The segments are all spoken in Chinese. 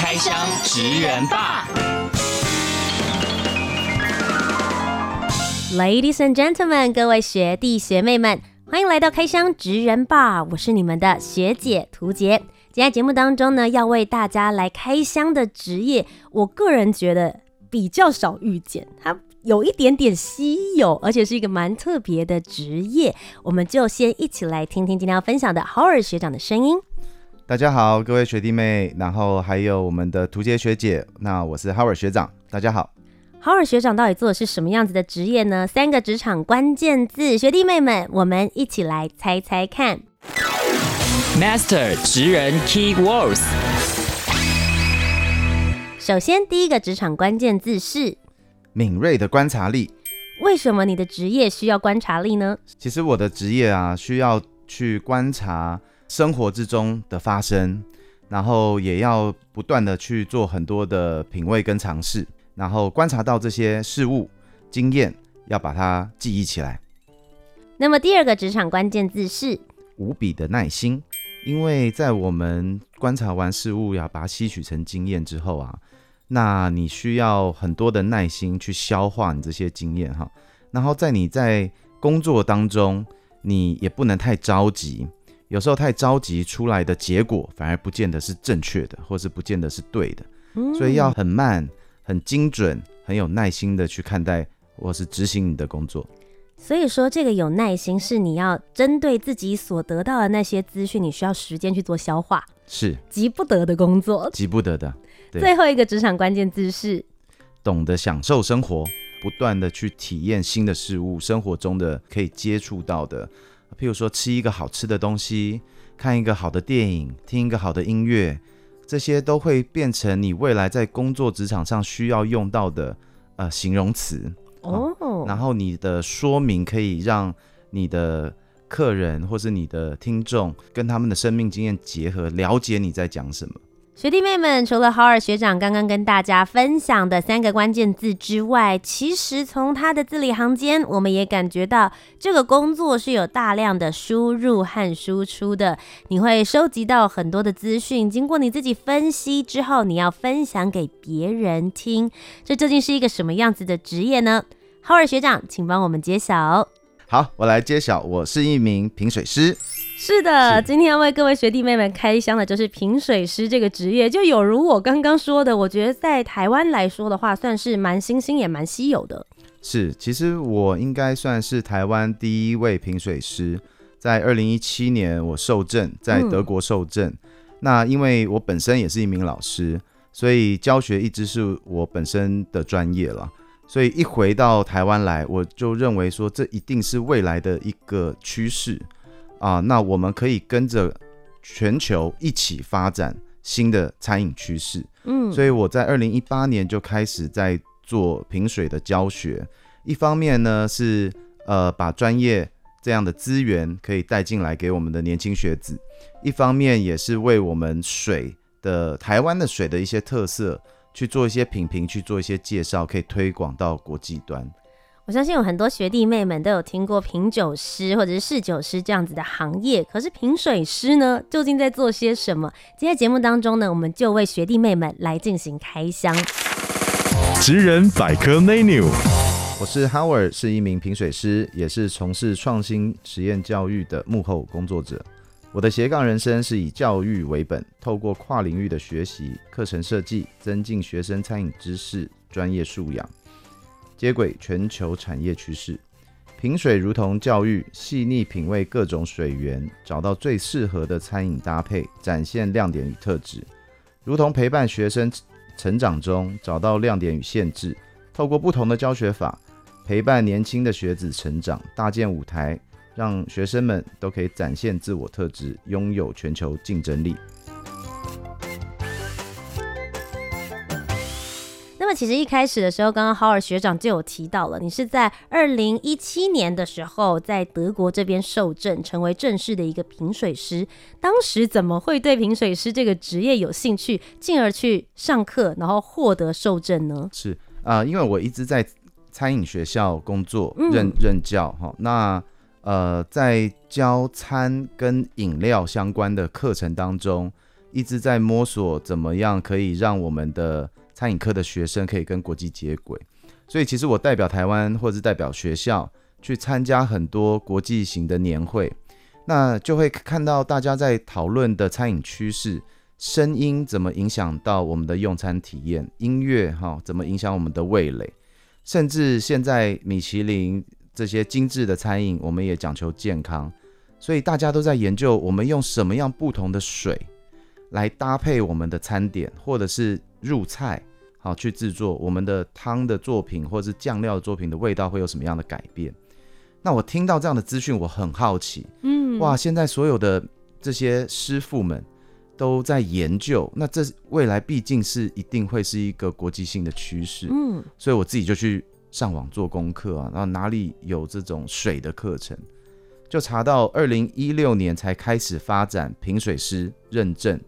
开箱职人吧，Ladies and gentlemen，各位学弟学妹们，欢迎来到开箱职人吧，我是你们的学姐涂洁。今天节目当中呢，要为大家来开箱的职业，我个人觉得比较少遇见，它有一点点稀有，而且是一个蛮特别的职业。我们就先一起来听听今天要分享的 Howard 学长的声音。大家好，各位学弟妹，然后还有我们的图杰学姐，那我是 Howard 学长，大家好。Howard 学长到底做的是什么样子的职业呢？三个职场关键字，学弟妹们，我们一起来猜猜看。Master 职人 Key Words。首先，第一个职场关键字是敏锐的观察力。为什么你的职业需要观察力呢？其实我的职业啊，需要去观察。生活之中的发生，然后也要不断的去做很多的品味跟尝试，然后观察到这些事物经验，要把它记忆起来。那么第二个职场关键字是无比的耐心，因为在我们观察完事物，要把它吸取成经验之后啊，那你需要很多的耐心去消化你这些经验哈，然后在你在工作当中，你也不能太着急。有时候太着急出来的结果，反而不见得是正确的，或是不见得是对的。嗯，所以要很慢、很精准、很有耐心的去看待或是执行你的工作。所以说，这个有耐心是你要针对自己所得到的那些资讯，你需要时间去做消化，是急不得的工作，急不得的。最后一个职场关键字是懂得享受生活，不断的去体验新的事物，生活中的可以接触到的。譬如说，吃一个好吃的东西，看一个好的电影，听一个好的音乐，这些都会变成你未来在工作职场上需要用到的呃形容词哦。然后你的说明可以让你的客人或是你的听众跟他们的生命经验结合，了解你在讲什么。学弟妹们，除了 Howard 学长刚刚跟大家分享的三个关键字之外，其实从他的字里行间，我们也感觉到这个工作是有大量的输入和输出的。你会收集到很多的资讯，经过你自己分析之后，你要分享给别人听。这究竟是一个什么样子的职业呢？Howard 学长，请帮我们揭晓。好，我来揭晓，我是一名评水师。是的，是今天要为各位学弟妹们开箱的就是评水师这个职业，就有如我刚刚说的，我觉得在台湾来说的话，算是蛮新兴也蛮稀有的。是，其实我应该算是台湾第一位评水师，在二零一七年我受证，在德国受证。嗯、那因为我本身也是一名老师，所以教学一直是我本身的专业了。所以一回到台湾来，我就认为说，这一定是未来的一个趋势。啊，那我们可以跟着全球一起发展新的餐饮趋势。嗯，所以我在二零一八年就开始在做品水的教学。一方面呢是呃把专业这样的资源可以带进来给我们的年轻学子，一方面也是为我们水的台湾的水的一些特色去做一些品评，去做一些介绍，可以推广到国际端。我相信有很多学弟妹们都有听过品酒师或者是侍酒师这样子的行业，可是品水师呢，究竟在做些什么？今天节目当中呢，我们就为学弟妹们来进行开箱。职人百科 menu，我是 Howard，是一名品水师，也是从事创新实验教育的幕后工作者。我的斜杠人生是以教育为本，透过跨领域的学习、课程设计，增进学生餐饮知识、专业素养。接轨全球产业趋势，品水如同教育，细腻品味各种水源，找到最适合的餐饮搭配，展现亮点与特质；如同陪伴学生成长中，找到亮点与限制，透过不同的教学法，陪伴年轻的学子成长，搭建舞台，让学生们都可以展现自我特质，拥有全球竞争力。么其实一开始的时候，刚刚豪尔学长就有提到了，你是在二零一七年的时候在德国这边受证，成为正式的一个评水师。当时怎么会对评水师这个职业有兴趣，进而去上课，然后获得受证呢？是啊、呃，因为我一直在餐饮学校工作，嗯、任任教哈。那呃，在教餐跟饮料相关的课程当中，一直在摸索怎么样可以让我们的餐饮科的学生可以跟国际接轨。所以其实我代表台湾或者是代表学校去参加很多国际型的年会，那就会看到大家在讨论的餐饮趋势，声音怎么影响到我们的用餐体验，音乐哈怎么影响我们的味蕾，甚至现在米其林。这些精致的餐饮，我们也讲求健康，所以大家都在研究我们用什么样不同的水来搭配我们的餐点，或者是入菜，好去制作我们的汤的作品，或者是酱料的作品的味道会有什么样的改变？那我听到这样的资讯，我很好奇，嗯，哇，现在所有的这些师傅们都在研究，那这未来毕竟是一定会是一个国际性的趋势，嗯，所以我自己就去。上网做功课啊，然后哪里有这种水的课程，就查到二零一六年才开始发展评水师认证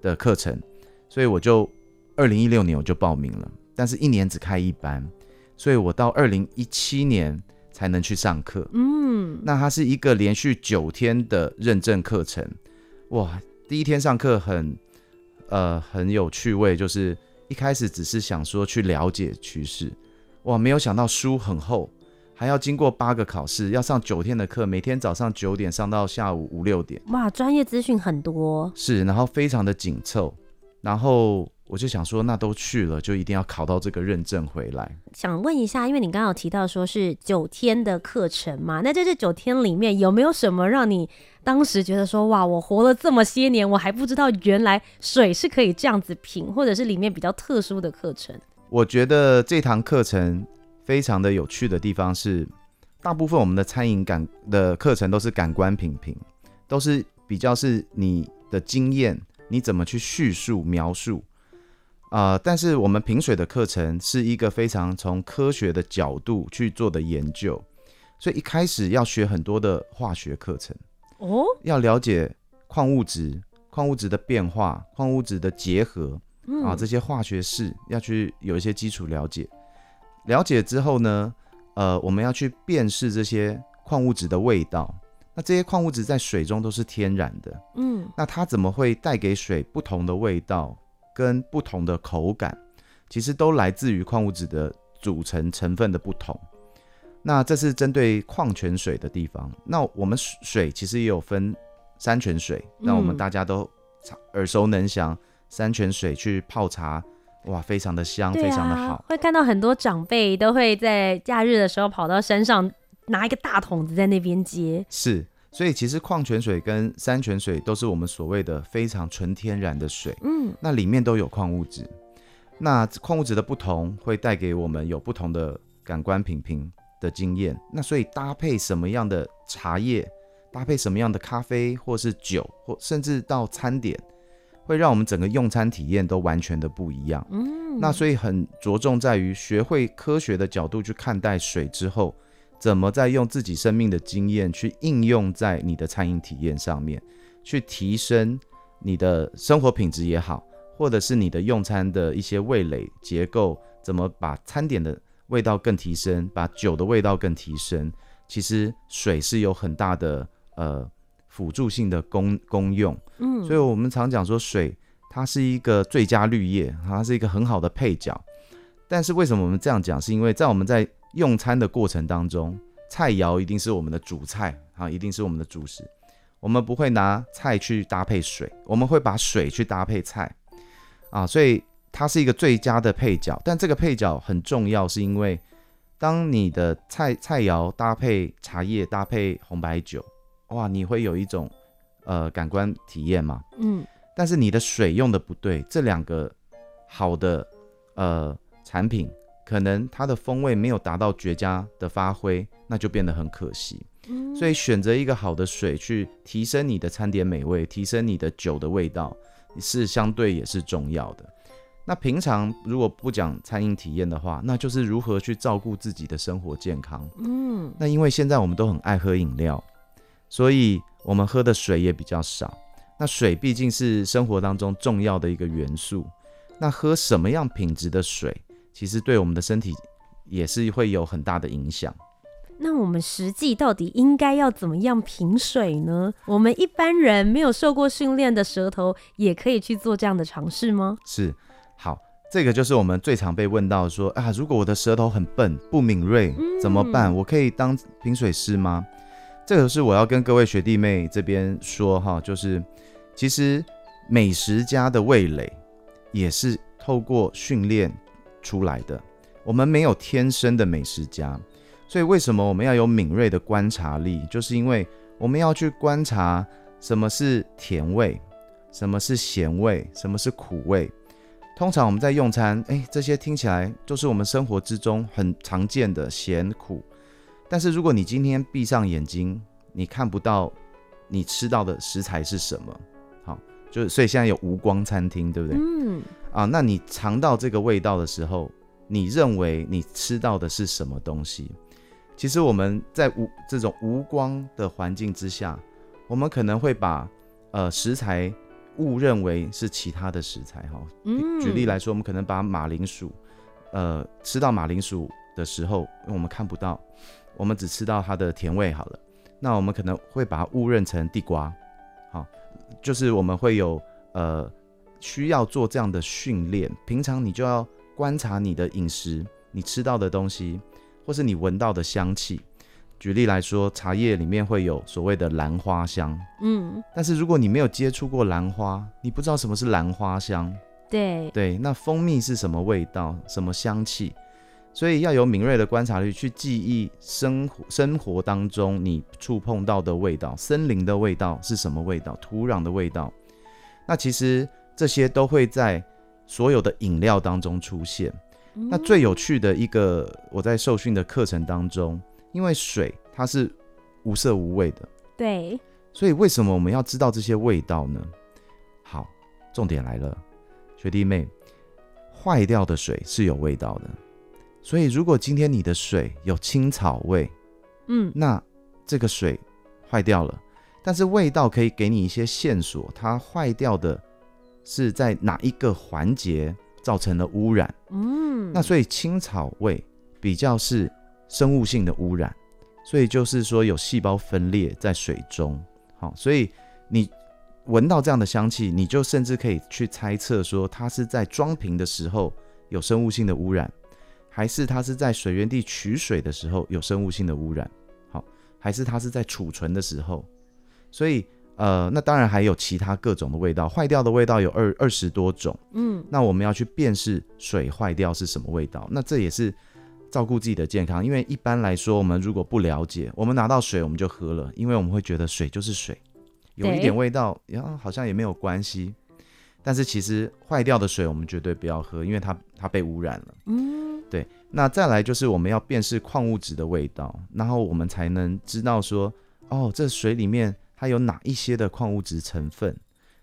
的课程，所以我就二零一六年我就报名了，但是一年只开一班，所以我到二零一七年才能去上课。嗯，那它是一个连续九天的认证课程，哇，第一天上课很呃很有趣味，就是一开始只是想说去了解趋势。哇，没有想到书很厚，还要经过八个考试，要上九天的课，每天早上九点上到下午五六点。哇，专业资讯很多。是，然后非常的紧凑，然后我就想说，那都去了，就一定要考到这个认证回来。想问一下，因为你刚刚有提到说是九天的课程嘛，那在这九天里面有没有什么让你当时觉得说，哇，我活了这么些年，我还不知道原来水是可以这样子品，或者是里面比较特殊的课程？我觉得这堂课程非常的有趣的地方是，大部分我们的餐饮感的课程都是感官品评，都是比较是你的经验，你怎么去叙述描述啊、呃？但是我们评水的课程是一个非常从科学的角度去做的研究，所以一开始要学很多的化学课程哦，要了解矿物质、矿物质的变化、矿物质的结合。啊，这些化学式要去有一些基础了解，了解之后呢，呃，我们要去辨识这些矿物质的味道。那这些矿物质在水中都是天然的，嗯，那它怎么会带给水不同的味道跟不同的口感？其实都来自于矿物质的组成成分的不同。那这是针对矿泉水的地方。那我们水其实也有分山泉水，那我们大家都耳熟能详。山泉水去泡茶，哇，非常的香，啊、非常的好。会看到很多长辈都会在假日的时候跑到山上，拿一个大桶子在那边接。是，所以其实矿泉水跟山泉水都是我们所谓的非常纯天然的水。嗯，那里面都有矿物质。那矿物质的不同会带给我们有不同的感官品评的经验。那所以搭配什么样的茶叶，搭配什么样的咖啡，或是酒，或甚至到餐点。会让我们整个用餐体验都完全的不一样。嗯，那所以很着重在于学会科学的角度去看待水之后，怎么在用自己生命的经验去应用在你的餐饮体验上面，去提升你的生活品质也好，或者是你的用餐的一些味蕾结构，怎么把餐点的味道更提升，把酒的味道更提升。其实水是有很大的呃。辅助性的功功用，嗯，所以我们常讲说水它是一个最佳绿叶，它是一个很好的配角。但是为什么我们这样讲？是因为在我们在用餐的过程当中，菜肴一定是我们的主菜啊，一定是我们的主食。我们不会拿菜去搭配水，我们会把水去搭配菜啊，所以它是一个最佳的配角。但这个配角很重要，是因为当你的菜菜肴搭配茶叶搭配红白酒。哇，你会有一种呃感官体验嘛？嗯，但是你的水用的不对，这两个好的呃产品，可能它的风味没有达到绝佳的发挥，那就变得很可惜。嗯，所以选择一个好的水去提升你的餐点美味，提升你的酒的味道，是相对也是重要的。那平常如果不讲餐饮体验的话，那就是如何去照顾自己的生活健康。嗯，那因为现在我们都很爱喝饮料，所以我们喝的水也比较少。那水毕竟是生活当中重要的一个元素。那喝什么样品质的水，其实对我们的身体也是会有很大的影响。那我们实际到底应该要怎么样品水呢？我们一般人没有受过训练的舌头，也可以去做这样的尝试吗？是。好，这个就是我们最常被问到说啊，如果我的舌头很笨、不敏锐，怎么办？我可以当品水师吗？这个是我要跟各位学弟妹这边说哈，就是其实美食家的味蕾也是透过训练出来的。我们没有天生的美食家，所以为什么我们要有敏锐的观察力？就是因为我们要去观察什么是甜味，什么是咸味，什么是苦味。通常我们在用餐，哎，这些听起来就是我们生活之中很常见的咸苦。但是如果你今天闭上眼睛，你看不到你吃到的食材是什么，就是所以现在有无光餐厅，对不对？嗯。啊，那你尝到这个味道的时候，你认为你吃到的是什么东西？其实我们在无这种无光的环境之下，我们可能会把呃食材。误认为是其他的食材哈，举例来说，我们可能把马铃薯，呃，吃到马铃薯的时候，因为我们看不到，我们只吃到它的甜味好了，那我们可能会把它误认成地瓜，好，就是我们会有呃需要做这样的训练，平常你就要观察你的饮食，你吃到的东西，或是你闻到的香气。举例来说，茶叶里面会有所谓的兰花香，嗯，但是如果你没有接触过兰花，你不知道什么是兰花香，对。对，那蜂蜜是什么味道，什么香气，所以要有敏锐的观察力去记忆生活生活当中你触碰到的味道，森林的味道是什么味道，土壤的味道，那其实这些都会在所有的饮料当中出现。嗯、那最有趣的一个，我在受训的课程当中。因为水它是无色无味的，对，所以为什么我们要知道这些味道呢？好，重点来了，学弟妹，坏掉的水是有味道的，所以如果今天你的水有青草味，嗯，那这个水坏掉了，但是味道可以给你一些线索，它坏掉的是在哪一个环节造成了污染，嗯，那所以青草味比较是。生物性的污染，所以就是说有细胞分裂在水中，好，所以你闻到这样的香气，你就甚至可以去猜测说，它是在装瓶的时候有生物性的污染，还是它是在水源地取水的时候有生物性的污染，好，还是它是在储存的时候，所以呃，那当然还有其他各种的味道，坏掉的味道有二二十多种，嗯，那我们要去辨识水坏掉是什么味道，那这也是。照顾自己的健康，因为一般来说，我们如果不了解，我们拿到水我们就喝了，因为我们会觉得水就是水，有一点味道，然后，好像也没有关系。但是其实坏掉的水我们绝对不要喝，因为它它被污染了。嗯，对。那再来就是我们要辨识矿物质的味道，然后我们才能知道说，哦，这水里面它有哪一些的矿物质成分。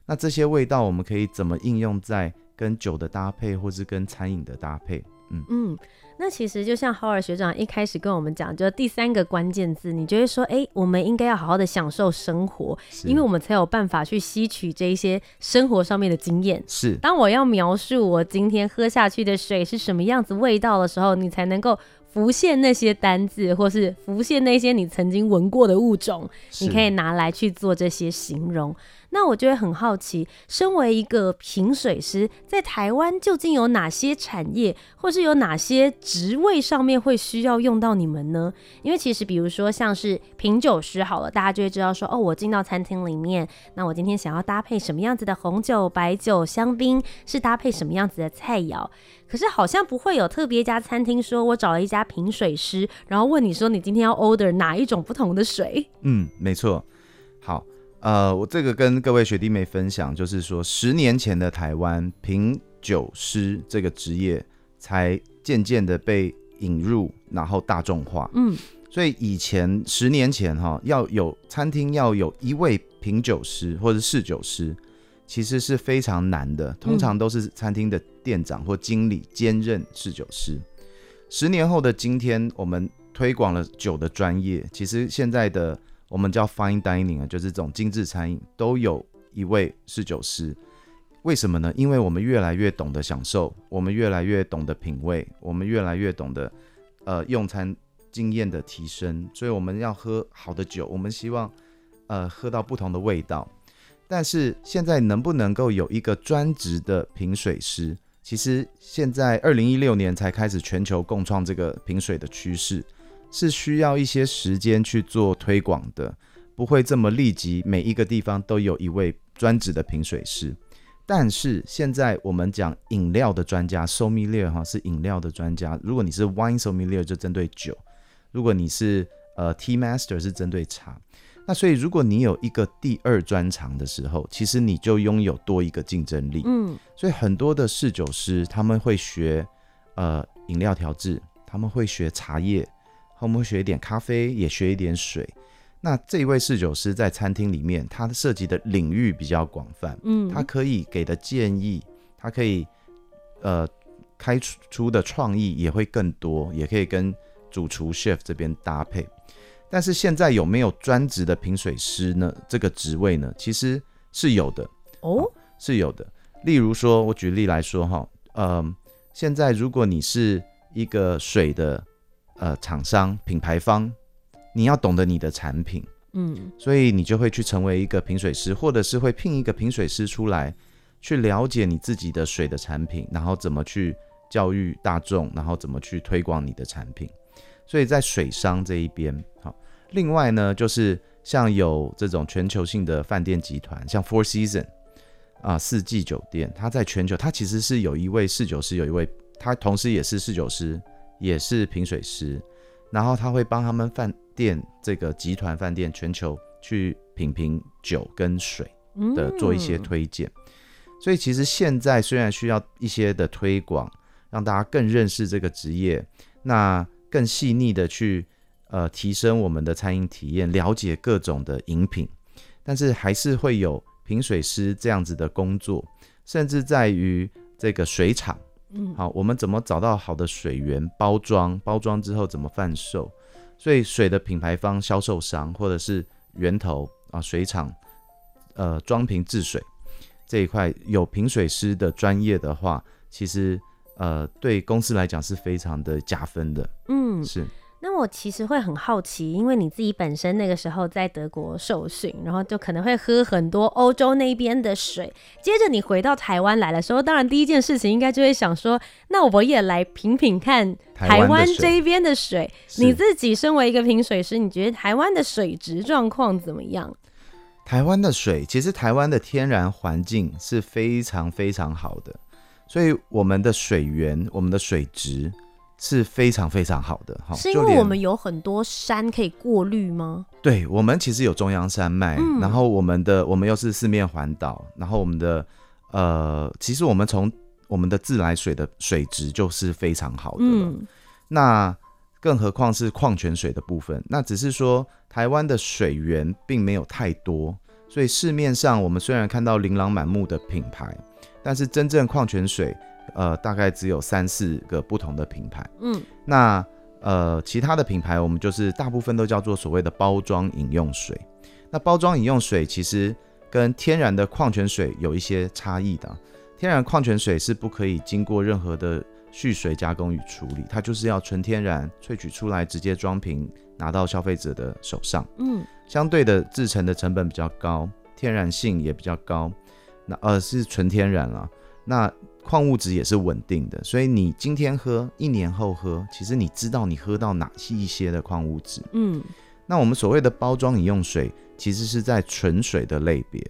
那这些味道我们可以怎么应用在跟酒的搭配，或是跟餐饮的搭配？嗯嗯。那其实就像豪尔学长一开始跟我们讲，就第三个关键字，你就会说，哎、欸，我们应该要好好的享受生活，因为我们才有办法去吸取这一些生活上面的经验。是，当我要描述我今天喝下去的水是什么样子味道的时候，你才能够浮现那些单字，或是浮现那些你曾经闻过的物种，你可以拿来去做这些形容。那我就会很好奇，身为一个品水师，在台湾究竟有哪些产业，或是有哪些职位上面会需要用到你们呢？因为其实，比如说像是品酒师好了，大家就会知道说，哦，我进到餐厅里面，那我今天想要搭配什么样子的红酒、白酒、香槟，是搭配什么样子的菜肴。可是好像不会有特别一家餐厅说，我找了一家品水师，然后问你说，你今天要 order 哪一种不同的水？嗯，没错。好。呃，我这个跟各位学弟妹分享，就是说，十年前的台湾品酒师这个职业才渐渐的被引入，然后大众化。嗯，所以以前十年前哈，要有餐厅要有一位品酒师或者是侍酒师，其实是非常难的，通常都是餐厅的店长或经理兼任侍酒师。十年后的今天，我们推广了酒的专业，其实现在的我们叫 fine dining 啊，就是这种精致餐饮，都有一位侍酒师。为什么呢？因为我们越来越懂得享受，我们越来越懂得品味，我们越来越懂得呃用餐经验的提升，所以我们要喝好的酒，我们希望呃喝到不同的味道。但是现在能不能够有一个专职的评水师？其实现在二零一六年才开始全球共创这个评水的趋势，是需要一些时间去做推广的，不会这么立即每一个地方都有一位专职的评水师。但是现在我们讲饮料的专家，sommelier 哈是饮料的专家。如果你是 wine sommelier 就针对酒，如果你是呃 tea master 是针对茶。那所以，如果你有一个第二专长的时候，其实你就拥有多一个竞争力。嗯，所以很多的侍酒师他们会学呃饮料调制，他们会学茶叶，他们会学一点咖啡，也学一点水。那这一位侍酒师在餐厅里面，他涉及的领域比较广泛。嗯，他可以给的建议，他可以呃开出的创意也会更多，也可以跟主厨 chef 这边搭配。但是现在有没有专职的评水师呢？这个职位呢，其实是有的哦，是有的。例如说，我举例来说哈，呃，现在如果你是一个水的呃厂商品牌方，你要懂得你的产品，嗯，所以你就会去成为一个评水师，或者是会聘一个评水师出来，去了解你自己的水的产品，然后怎么去教育大众，然后怎么去推广你的产品。所以在水商这一边，好。另外呢，就是像有这种全球性的饭店集团，像 Four Seasons 啊，四季酒店，它在全球，它其实是有一位侍酒师，有一位他同时也是侍酒师，也是评水师，然后他会帮他们饭店这个集团饭店全球去品评酒跟水的做一些推荐。嗯。所以其实现在虽然需要一些的推广，让大家更认识这个职业，那更细腻的去。呃，提升我们的餐饮体验，了解各种的饮品，但是还是会有评水师这样子的工作，甚至在于这个水厂，嗯，好，我们怎么找到好的水源，包装，包装之后怎么贩售，所以水的品牌方、销售商或者是源头啊，水厂，呃，装瓶制水这一块有瓶水师的专业的话，其实呃，对公司来讲是非常的加分的，嗯，是。那我其实会很好奇，因为你自己本身那个时候在德国受训，然后就可能会喝很多欧洲那边的水。接着你回到台湾来的时候，当然第一件事情应该就会想说，那我也来品品看台湾这边的水。你自己身为一个评水师，你觉得台湾的水质状况怎么样？台湾的水，其实台湾的天然环境是非常非常好的，所以我们的水源，我们的水质。是非常非常好的哈，是因为我们有很多山可以过滤吗？对，我们其实有中央山脉，嗯、然后我们的我们又是四面环岛，然后我们的呃，其实我们从我们的自来水的水质就是非常好的了，嗯、那更何况是矿泉水的部分，那只是说台湾的水源并没有太多，所以市面上我们虽然看到琳琅满目的品牌，但是真正矿泉水。呃，大概只有三四个不同的品牌。嗯，那呃，其他的品牌我们就是大部分都叫做所谓的包装饮用水。那包装饮用水其实跟天然的矿泉水有一些差异的。天然矿泉水是不可以经过任何的蓄水加工与处理，它就是要纯天然萃取出来，直接装瓶拿到消费者的手上。嗯，相对的制成的成本比较高，天然性也比较高。那呃是纯天然了。那矿物质也是稳定的，所以你今天喝，一年后喝，其实你知道你喝到哪一些的矿物质。嗯，那我们所谓的包装饮用水，其实是在纯水的类别。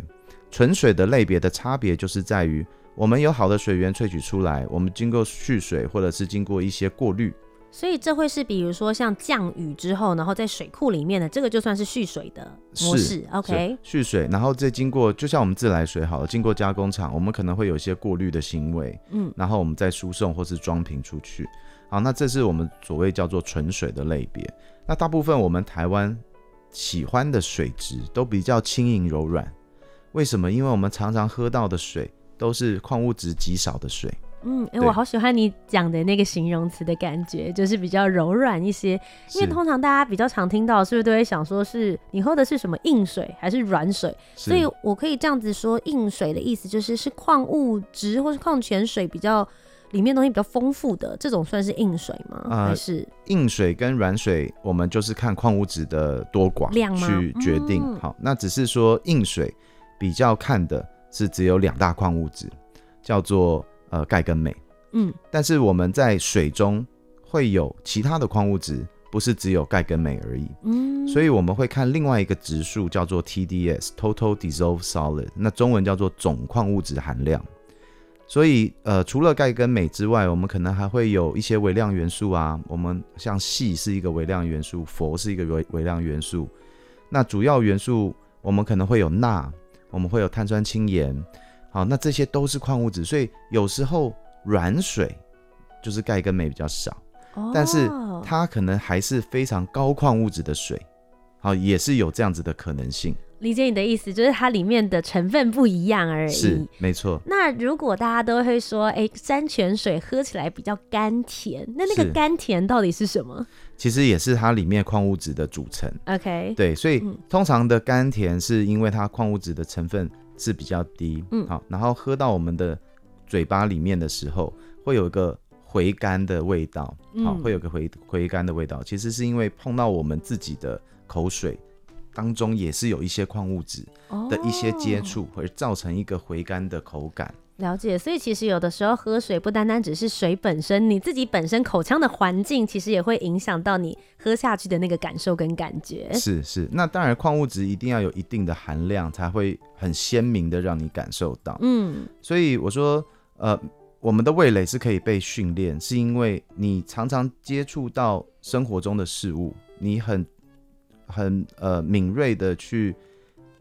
纯水的类别的差别就是在于，我们有好的水源萃取出来，我们经过蓄水或者是经过一些过滤。所以这会是比如说像降雨之后，然后在水库里面的这个就算是蓄水的模式，OK？蓄水，然后再经过，就像我们自来水好了，经过加工厂，我们可能会有一些过滤的行为，嗯，然后我们再输送或是装瓶出去。好，那这是我们所谓叫做纯水的类别。那大部分我们台湾喜欢的水质都比较轻盈柔软，为什么？因为我们常常喝到的水都是矿物质极少的水。嗯，哎、欸，我好喜欢你讲的那个形容词的感觉，就是比较柔软一些。因为通常大家比较常听到，是不是都会想说是你喝的是什么硬水还是软水？是所以我可以这样子说，硬水的意思就是是矿物质或是矿泉水比较里面东西比较丰富的这种算是硬水吗？呃、还是硬水跟软水，我们就是看矿物质的多寡量去决定。嗯、好，那只是说硬水比较看的是只有两大矿物质，叫做呃钙跟镁。嗯，但是我们在水中会有其他的矿物质，不是只有钙跟镁而已。嗯，所以我们会看另外一个指数，叫做 TDS（Total Dissolved Solid），那中文叫做总矿物质含量。所以，呃，除了钙跟镁之外，我们可能还会有一些微量元素啊。我们像硒是一个微量元素，氟是一个微微量元素。那主要元素我们可能会有钠，我们会有碳酸氢盐。好，那这些都是矿物质，所以有时候。软水就是钙跟镁比较少，哦、但是它可能还是非常高矿物质的水，好，也是有这样子的可能性。理解你的意思，就是它里面的成分不一样而已。是，没错。那如果大家都会说，哎、欸，山泉水喝起来比较甘甜，那那个甘甜到底是什么？其实也是它里面矿物质的组成。OK，对，所以通常的甘甜是因为它矿物质的成分是比较低，嗯，好，然后喝到我们的。嘴巴里面的时候，会有一个回甘的味道，好、会有个回回甘的味道。其实是因为碰到我们自己的口水当中，也是有一些矿物质的一些接触，而造成一个回甘的口感。了解，所以其实有的时候喝水不单单只是水本身，你自己本身口腔的环境，其实也会影响到你喝下去的那个感受跟感觉。是是，那当然矿物质一定要有一定的含量，才会很鲜明的让你感受到。嗯，所以我说。呃，我们的味蕾是可以被训练，是因为你常常接触到生活中的事物，你很很呃敏锐的去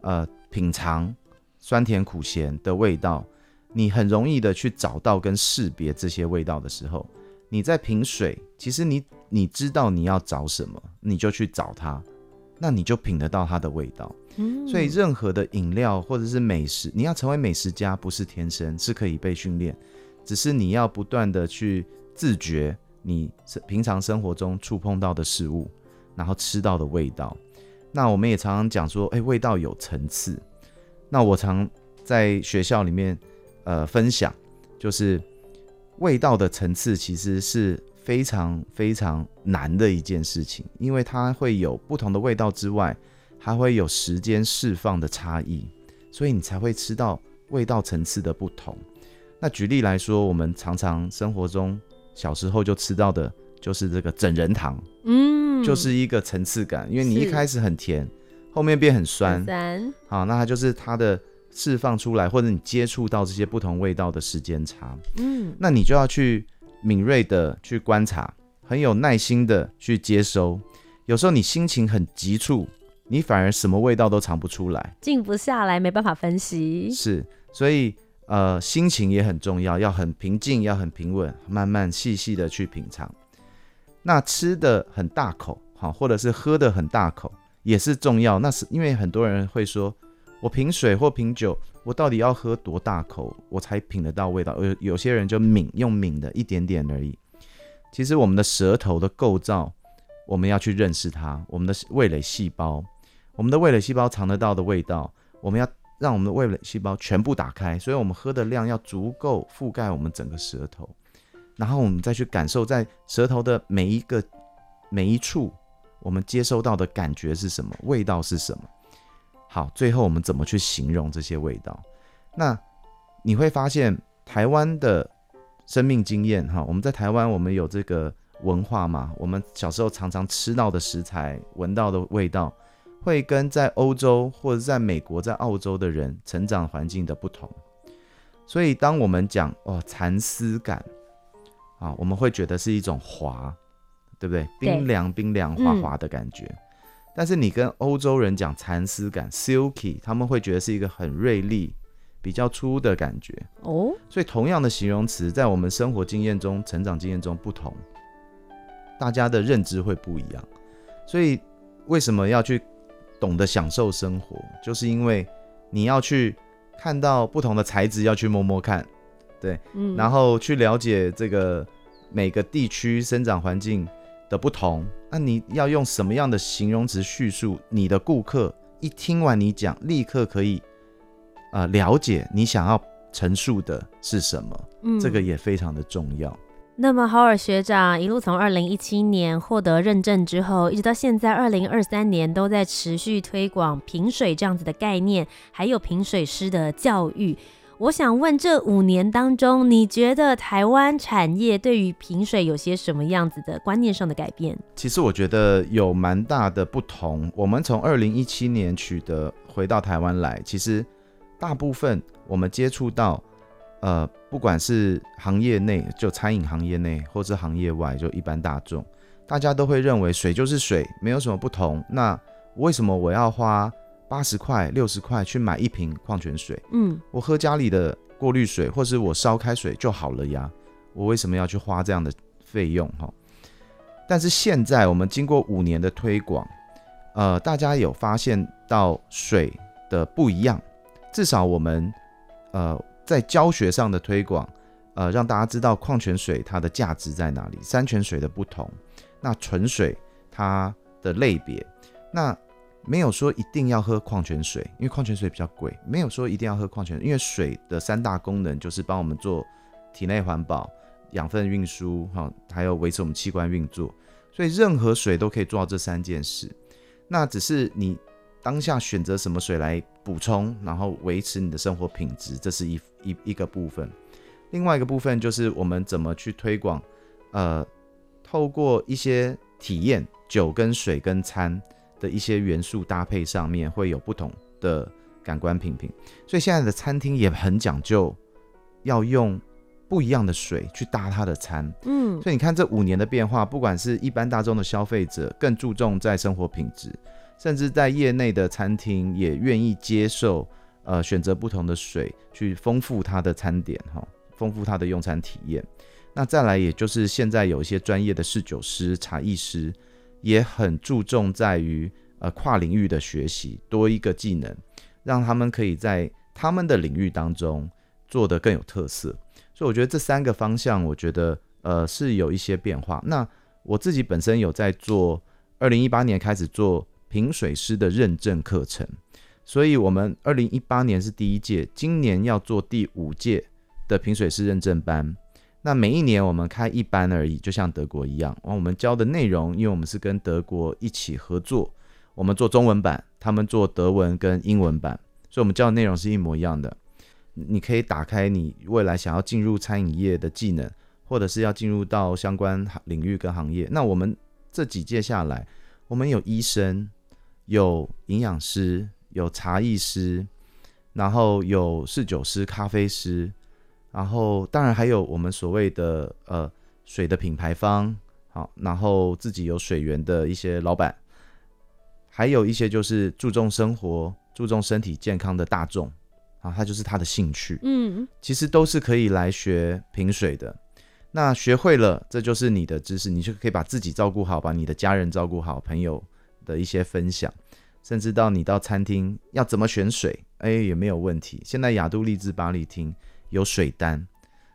呃品尝酸甜苦咸的味道，你很容易的去找到跟识别这些味道的时候，你在品水，其实你你知道你要找什么，你就去找它，那你就品得到它的味道。所以，任何的饮料或者是美食，你要成为美食家，不是天生，是可以被训练，只是你要不断的去自觉你平常生活中触碰到的事物，然后吃到的味道。那我们也常常讲说，哎，味道有层次。那我常在学校里面，呃，分享，就是味道的层次其实是非常非常难的一件事情，因为它会有不同的味道之外。还会有时间释放的差异，所以你才会吃到味道层次的不同。那举例来说，我们常常生活中小时候就吃到的就是这个整人糖，嗯，就是一个层次感，因为你一开始很甜，后面变很酸，很酸，好，那它就是它的释放出来，或者你接触到这些不同味道的时间差，嗯，那你就要去敏锐的去观察，很有耐心的去接收。有时候你心情很急促。你反而什么味道都尝不出来，静不下来，没办法分析。是，所以呃，心情也很重要，要很平静，要很平稳，慢慢细细的去品尝。那吃的很大口，好，或者是喝的很大口，也是重要。那是因为很多人会说，我品水或品酒，我到底要喝多大口，我才品得到味道？有有些人就抿，用抿的一点点而已。其实我们的舌头的构造，我们要去认识它，我们的味蕾细胞。我们的味蕾细胞尝得到的味道，我们要让我们的味蕾细胞全部打开，所以我们喝的量要足够覆盖我们整个舌头，然后我们再去感受在舌头的每一个每一处，我们接收到的感觉是什么，味道是什么。好，最后我们怎么去形容这些味道？那你会发现台湾的生命经验，哈，我们在台湾我们有这个文化嘛，我们小时候常常吃到的食材，闻到的味道。会跟在欧洲或者在美国、在澳洲的人成长环境的不同，所以当我们讲哦蚕丝感啊，我们会觉得是一种滑，对不对？冰凉冰凉滑滑的感觉。嗯、但是你跟欧洲人讲蚕丝感 （silky），他们会觉得是一个很锐利、比较粗的感觉。哦，所以同样的形容词，在我们生活经验中、成长经验中不同，大家的认知会不一样。所以为什么要去？懂得享受生活，就是因为你要去看到不同的材质，要去摸摸看，对，嗯然后去了解这个每个地区生长环境的不同。那你要用什么样的形容词叙述？你的顾客一听完你讲，立刻可以呃了解你想要陈述的是什么。嗯这个也非常的重要。那么，豪尔学长一路从二零一七年获得认证之后，一直到现在二零二三年，都在持续推广平水这样子的概念，还有平水师的教育。我想问，这五年当中，你觉得台湾产业对于瓶水有些什么样子的观念上的改变？其实我觉得有蛮大的不同。我们从二零一七年取得回到台湾来，其实大部分我们接触到。呃，不管是行业内，就餐饮行业内，或是行业外，就一般大众，大家都会认为水就是水，没有什么不同。那为什么我要花八十块、六十块去买一瓶矿泉水？嗯，我喝家里的过滤水，或是我烧开水就好了呀。我为什么要去花这样的费用？哈，但是现在我们经过五年的推广，呃，大家有发现到水的不一样，至少我们呃。在教学上的推广，呃，让大家知道矿泉水它的价值在哪里，山泉水的不同，那纯水它的类别，那没有说一定要喝矿泉水，因为矿泉水比较贵，没有说一定要喝矿泉水，因为水的三大功能就是帮我们做体内环保、养分运输，哈，还有维持我们器官运作，所以任何水都可以做到这三件事。那只是你当下选择什么水来补充，然后维持你的生活品质，这是一。一一个部分，另外一个部分就是我们怎么去推广，呃，透过一些体验，酒跟水跟餐的一些元素搭配上面会有不同的感官品评，所以现在的餐厅也很讲究，要用不一样的水去搭它的餐，嗯，所以你看这五年的变化，不管是一般大众的消费者更注重在生活品质，甚至在业内的餐厅也愿意接受。呃，选择不同的水去丰富它的餐点，哈，丰富它的用餐体验。那再来，也就是现在有一些专业的侍酒师、茶艺师，也很注重在于呃跨领域的学习，多一个技能，让他们可以在他们的领域当中做得更有特色。所以我觉得这三个方向，我觉得呃是有一些变化。那我自己本身有在做，二零一八年开始做评水师的认证课程。所以，我们二零一八年是第一届，今年要做第五届的评水师认证班。那每一年我们开一班而已，就像德国一样。我们教的内容，因为我们是跟德国一起合作，我们做中文版，他们做德文跟英文版，所以我们教的内容是一模一样的。你可以打开你未来想要进入餐饮业的技能，或者是要进入到相关领域跟行业。那我们这几届下来，我们有医生，有营养师。有茶艺师，然后有侍酒师、咖啡师，然后当然还有我们所谓的呃水的品牌方，好，然后自己有水源的一些老板，还有一些就是注重生活、注重身体健康的大众，啊，他就是他的兴趣，嗯，其实都是可以来学品水的。那学会了，这就是你的知识，你就可以把自己照顾好，把你的家人照顾好，朋友的一些分享。甚至到你到餐厅要怎么选水，哎，也没有问题。现在雅都丽致巴黎厅有水单，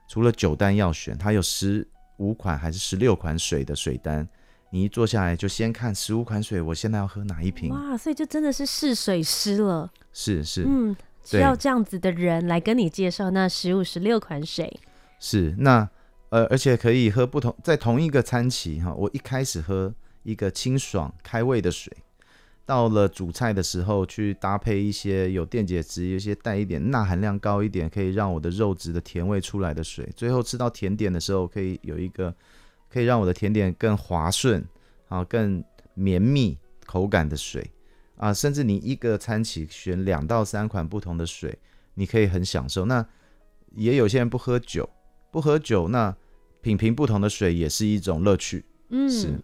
除了酒单要选，它有十五款还是十六款水的水单。你一坐下来就先看十五款水，我现在要喝哪一瓶？哇，所以就真的是试水师了。是是，嗯，需要这样子的人来跟你介绍那十五、十六款水。是那呃，而且可以喝不同，在同一个餐期哈，我一开始喝一个清爽开胃的水。到了主菜的时候，去搭配一些有电解质、有些带一点钠含量高一点，可以让我的肉质的甜味出来的水。最后吃到甜点的时候，可以有一个可以让我的甜点更滑顺啊，更绵密口感的水啊。甚至你一个餐期选两到三款不同的水，你可以很享受。那也有些人不喝酒，不喝酒，那品评不同的水也是一种乐趣。嗯，是。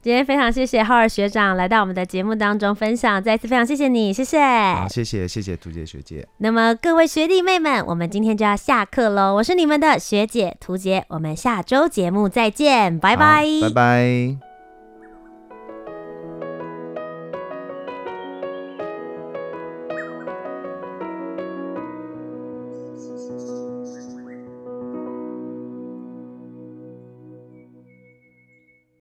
今天非常谢谢浩尔学长来到我们的节目当中分享，再次非常谢谢你，谢谢。好，谢谢谢谢图杰学姐。那么各位学弟妹们，我们今天就要下课喽。我是你们的学姐图杰，我们下周节目再见，拜拜，拜拜。